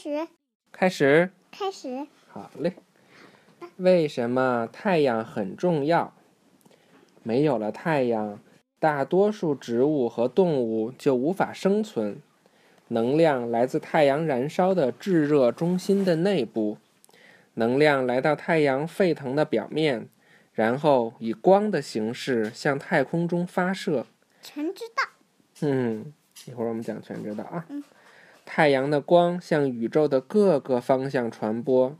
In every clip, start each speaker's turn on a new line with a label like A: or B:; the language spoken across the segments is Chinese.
A: 始，
B: 开始。
A: 开始。
B: 好嘞。为什么太阳很重要？没有了太阳，大多数植物和动物就无法生存。能量来自太阳燃烧的炙热中心的内部，能量来到太阳沸腾的表面，然后以光的形式向太空中发射。
A: 全知道。
B: 嗯，一会儿我们讲全知道啊。
A: 嗯。
B: 太阳的光向宇宙的各个方向传播，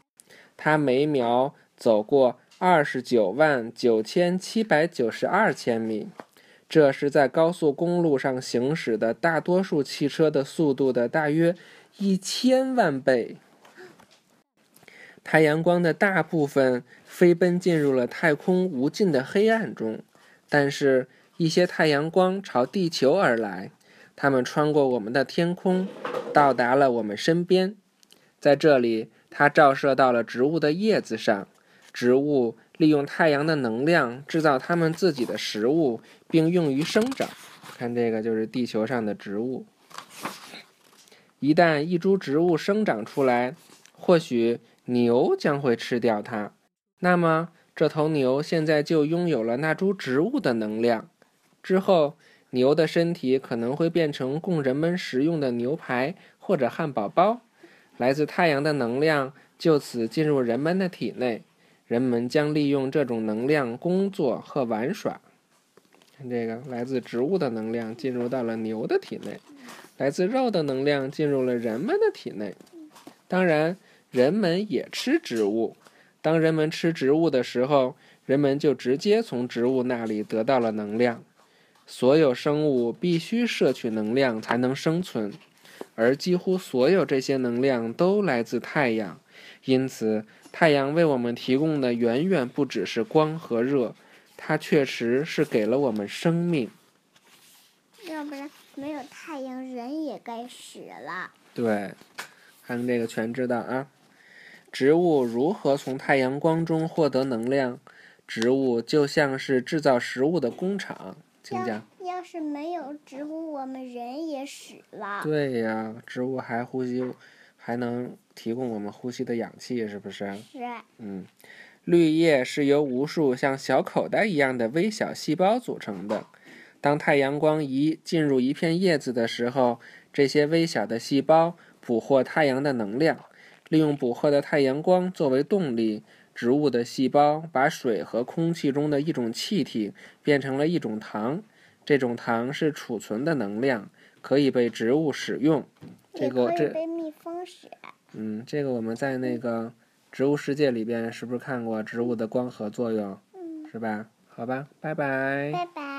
B: 它每秒走过二十九万九千七百九十二千米。这是在高速公路上行驶的大多数汽车的速度的大约一千万倍。太阳光的大部分飞奔进入了太空无尽的黑暗中，但是，一些太阳光朝地球而来，它们穿过我们的天空，到达了我们身边。在这里，它照射到了植物的叶子上，植物。利用太阳的能量制造它们自己的食物，并用于生长。看这个，就是地球上的植物。一旦一株植物生长出来，或许牛将会吃掉它。那么，这头牛现在就拥有了那株植物的能量。之后，牛的身体可能会变成供人们食用的牛排或者汉堡包。来自太阳的能量就此进入人们的体内。人们将利用这种能量工作和玩耍。看这个，来自植物的能量进入到了牛的体内，来自肉的能量进入了人们的体内。当然，人们也吃植物。当人们吃植物的时候，人们就直接从植物那里得到了能量。所有生物必须摄取能量才能生存，而几乎所有这些能量都来自太阳。因此，太阳为我们提供的远远不只是光和热，它确实是给了我们生命。
A: 要不然，没有太阳，人也该死了。
B: 对，看这个全知道啊。植物如何从太阳光中获得能量？植物就像是制造食物的工厂。请讲。
A: 要是没有植物，我们人也死了。
B: 对呀，植物还呼吸。还能提供我们呼吸的氧气，是不是？
A: 是。
B: 嗯，绿叶是由无数像小口袋一样的微小细胞组成的。当太阳光一进入一片叶子的时候，这些微小的细胞捕获太阳的能量，利用捕获的太阳光作为动力。植物的细胞把水和空气中的一种气体变成了一种糖，这种糖是储存的能量，可以被植物使用。这个这。嗯，这个我们在那个植物世界里边是不是看过植物的光合作用？嗯，是吧？好吧，拜拜。
A: 拜拜。